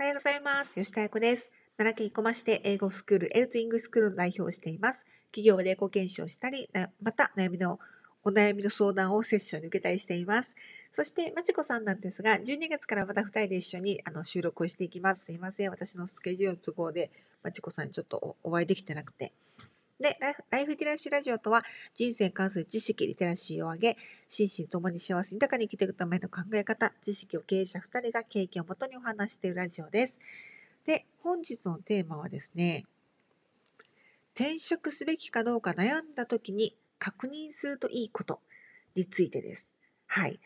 おはようございます。吉田彩子です。奈良県生駒市で英語スクール、エルツイングスクールの代表をしています。企業で英語研修をしたり、また悩みのお悩みの相談をセッションに受けたりしています。そして、まちこさんなんですが、12月からまた2人で一緒にあの収録をしていきます。すいません。私のスケジュール都合で、まちこさんにちょっとお会いできてなくて。で、ライフリテラシーラジオとは、人生に関する知識、リテラシーを上げ、心身ともに幸せ豊かに生きていくための考え方、知識を経営者2人が経験をもとにお話しているラジオです。で、本日のテーマはですね、転職すべきかどうか悩んだ時に確認するといいことについてです。はい。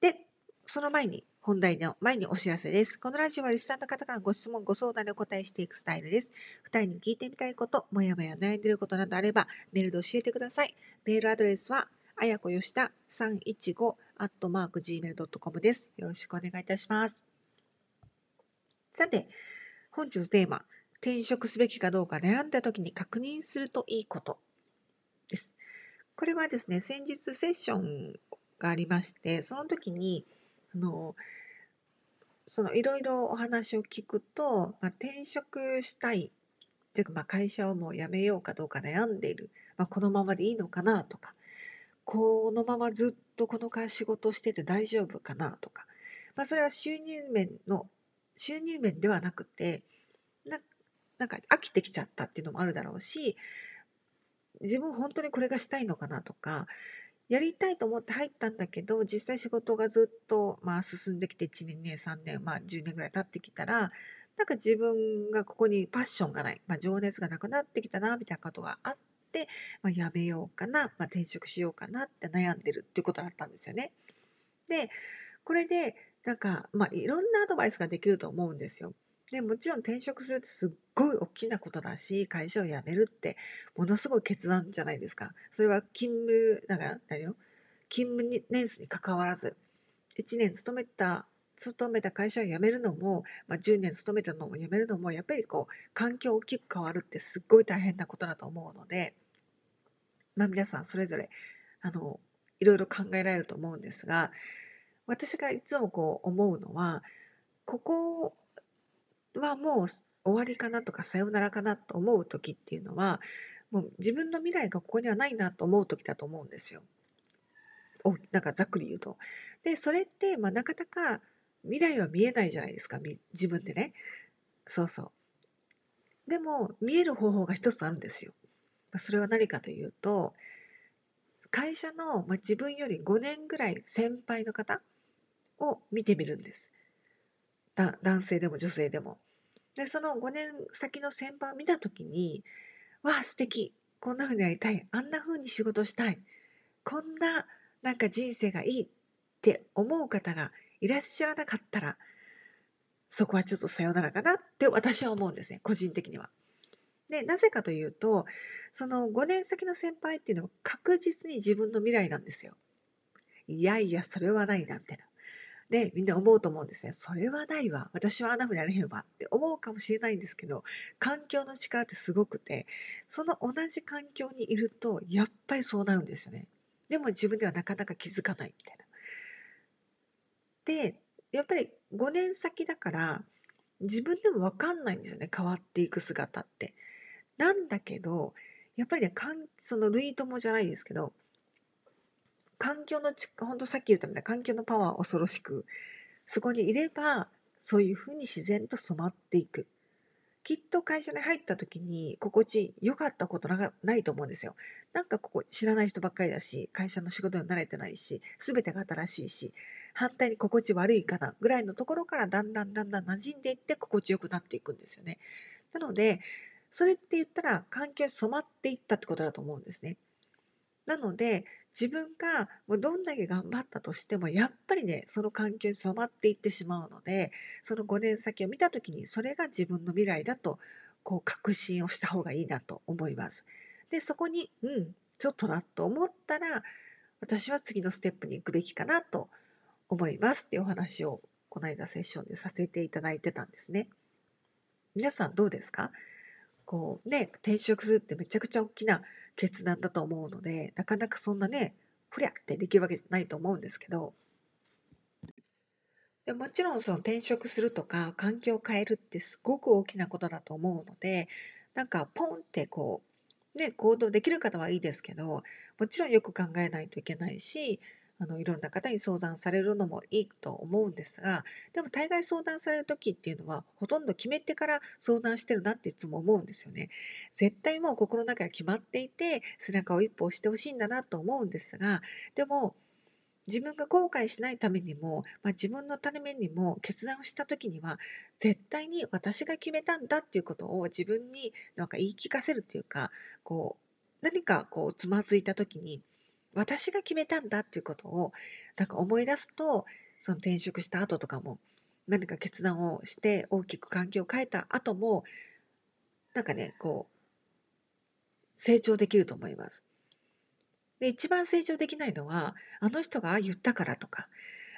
で、その前に本題の前にお知らせです。このラジオはリスナーの方からご質問、ご相談でお答えしていくスタイルです。二人に聞いてみたいこと、もやもや悩んでいることなどあれば、メールで教えてください。メールアドレスは、あやこよした315アットマーク gmail.com です。よろしくお願いいたします。さて、本日のテーマ、転職すべきかどうか悩んだ時に確認するといいことです。これはですね、先日セッションがありまして、その時に、あのそのいろいろお話を聞くと、まあ、転職したい。というか、まあ、会社をもう辞めようかどうか悩んでいる、まあ、このままでいいのかなとか。このままずっとこの会仕事してて大丈夫かなとか、まあ、それは収入面の収入面ではなくてななんか飽きてきちゃったっていうのもあるだろうし自分本当にこれがしたいのかなとかやりたいと思って入ったんだけど実際仕事がずっと、まあ、進んできて1年2年3年、まあ、10年ぐらい経ってきたらなんか自分がここにパッションがない、まあ、情熱がなくなってきたなみたいなことがあって、まあ、やめようかな、まあ、転職しようかなって悩んでるっていうことだったんですよね。でこれでなんか、まあ、いろんなアドバイスができると思うんですよ。でもちろん転職するってすっごい大きなことだし会社を辞めるってものすごい決断じゃないですか。それは勤務なんか何よ勤務年数にかかわらず1年勤めた勤めた会社を辞めるのも、まあ、10年勤めたのも辞めるのもやっぱりこう環境大きく変わるってすっごい大変なことだと思うので、まあ、皆さんそれぞれあのいろいろ考えられると思うんですが私がいつもこう思うのはここはもう終わりかなとかさよならかなと思う時っていうのはもう自分の未来がここにはないなと思う時だと思うんですよ。おなんかざっくり言うと。でそれって、まあ、なかなか未来は見えないじゃないですか自分でね。そうそう。でも見える方法が一つあるんですよ。それは何かというと会社の、まあ、自分より5年ぐらい先輩の方を見てみるんです。男性でも女性でも。でその5年先の先輩を見た時にわあ素敵こんな風にやりたいあんな風に仕事したいこんななんか人生がいいって思う方がいらっしゃらなかったらそこはちょっとさよならかなって私は思うんですね個人的には。でなぜかというとその5年先の先輩っていうのは確実に自分の未来なんですよ。いやいやそれはないなみたいな。で、みんな思うと思うんですね。それはないわ。私はあんな風になれへんわって思うかもしれないんですけど、環境の力ってすごくて、その同じ環境にいると、やっぱりそうなるんですよね。でも自分ではなかなか気づかないみたいな。で、やっぱり5年先だから、自分でも分かんないんですよね。変わっていく姿って。なんだけど、やっぱりね、その類友じゃないですけど、環境のち、ほんとさっき言ったみたいな環境のパワー恐ろしく、そこにいれば、そういうふうに自然と染まっていく。きっと会社に入った時に心地良かったことなないと思うんですよ。なんかここ知らない人ばっかりだし、会社の仕事に慣れてないし、全てが新しいし、反対に心地悪いかなぐらいのところからだんだんだんだん馴染んでいって心地よくなっていくんですよね。なので、それって言ったら環境に染まっていったってことだと思うんですね。なので、自分がもうどんだけ頑張ったとしてもやっぱりねその環境に染まっていってしまうのでその5年先を見た時にそれが自分の未来だとこう確信をした方がいいなと思います。でそこにうんちょっとなと思ったら私は次のステップに行くべきかなと思いますっていうお話をこの間セッションでさせていただいてたんですね。皆さんどうですか？こうね転職するってめちゃくちゃ大きな決断だと思うのでなかなかそんなねふりゃってできるわけじゃないと思うんですけど。でもちろんその転職するとか環境を変えるってすごく大きなことだと思うのでなんかポンってこうね行動できる方はいいですけどもちろんよく考えないといけないしあのいろんな方に相談されるのもいいと思うんですがでも大概相談される時っていうのはほとんど決めてから相談してるなっていつも思うんですよね。絶対もう心の中が決まっていて背中を一歩押してほしいんだなと思うんですがでも自分が後悔しないためにも、まあ、自分のためにも決断をした時には絶対に私が決めたんだっていうことを自分になんか言い聞かせるっていうかこう何かこうつまずいた時に私が決めたんだっていうことをなんか思い出すとその転職した後とかも何か決断をして大きく環境を変えた後もなんかねこう成長できると思います。で一番成長できないのはあの人が言ったからとか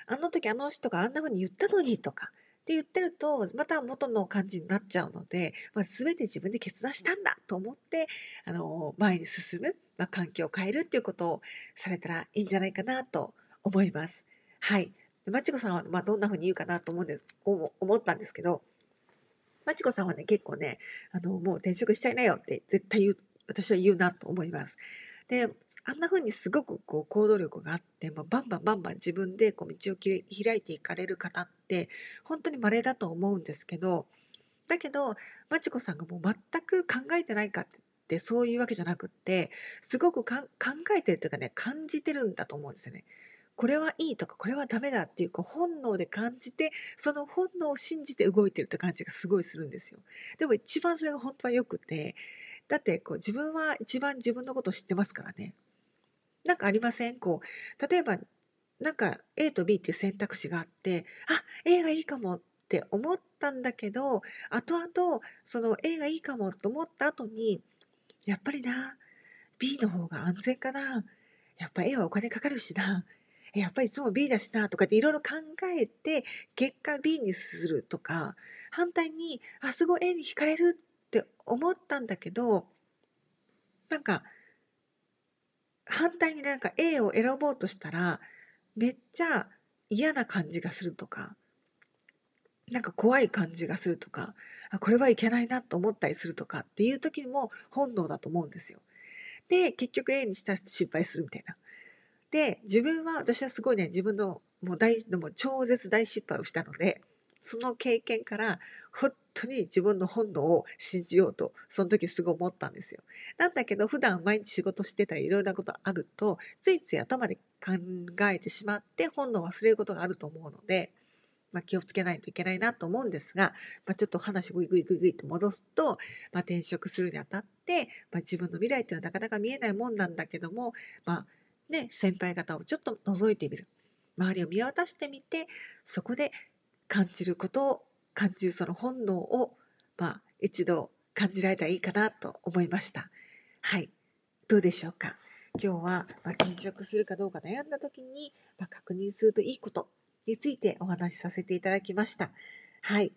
あの時あの人があんな風に言ったのにとか言ってるとまた元の感じになっちゃうので、まあ、全て自分で決断したんだと思ってあの前に進む、まあ、環境を変えるっていうことをされたらいいんじゃないかなと思います。はい。まちこさんは、まあ、どんな風に言うかなと思うんです思ったんですけどまちこさんはね結構ねあのもう転職しちゃいなよって絶対言う私は言うなと思います。であんな風にすごくこう行動力があって、まあ、バンバンバンバン自分でこう道を開いていかれる方って本当に稀だと思うんですけどだけどまちこさんがもう全く考えてないかってそういうわけじゃなくってすごく考えてるというかね感じてるんだと思うんですよね。これはいいとかこれはダメだっていうこう本能で感じてその本能を信じて動いてるって感じがすごいするんですよ。でも一番それが本当はよくてだってこう自分は一番自分のことを知ってますからね。なんかありません？こう例えばなんか A と B っていう選択肢があってあ A がいいかもって思ったんだけど後々その A がいいかもと思った後にやっぱりな B の方が安全かな。やっぱ A はお金かかるしな。やっぱりいつも B だしなとかっていろいろ考えて結果 B にするとか反対にあすごい A に惹かれるって思ったんだけどなんか反対になんか A を選ぼうとしたらめっちゃ嫌な感じがするとかなんか怖い感じがするとかあこれはいけないなと思ったりするとかっていう時も本能だと思うんですよ。で結局 A にしたら失敗するみたいな。で自分は私はすごいね自分のもう大でも超絶大失敗をしたのでその経験から本当に自分の本能を信じようとその時すごい思ったんですよ。なんだけど普段毎日仕事してたりいろいろなことあるとついつい頭で考えてしまって本能を忘れることがあると思うので、まあ、気をつけないといけないなと思うんですが、まあ、ちょっと話グイグイグイグイと戻すと、まあ、転職するにあたって、ま自分の未来っていうのはなかなか見えないもんなんだけども、まあね、先輩方をちょっと覗いてみる周りを見渡してみてそこで感じることを感じるその本能を、まあ、一度感じられたらいいかなと思いました。はい。どうでしょうか？今日は、まあ、転職するかどうか悩んだ時に、まあ、確認するといいことについてお話しさせていただきました。はい。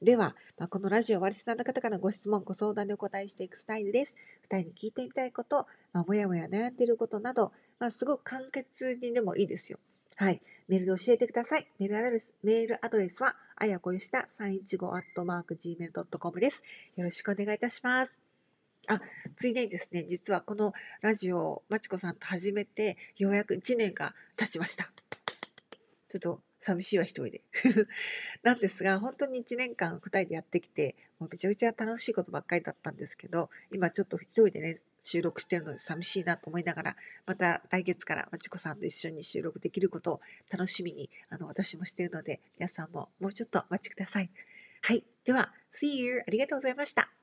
では、まあ、このラジオはリスナーの方からのご質問、ご相談にお答えしていくスタイルです。二人に聞いてみたいこと、まあ、もやもや悩んでいることなど、まあ、すごく簡潔にでもいいですよ。はい。メールで教えてください。メールアドレスメールアドレスは、あやこよした315 gmail.com です。よろしくお願いいたします。あ、ついでにですね、実はこのラジオをまちこさんと始めて、ようやく1年が経ちました。ちょっと寂しいわ、一人で。なんですが、本当に1年間2人でやってきて、もうめちゃくちゃ楽しいことばっかりだったんですけど、今ちょっと一人でね、収録してるので寂しいなと思いながら、また来月からまちこさんと一緒に収録できることを楽しみに、あの、私もしているので、皆さんももうちょっとお待ちください。はい。では、See you! ありがとうございました。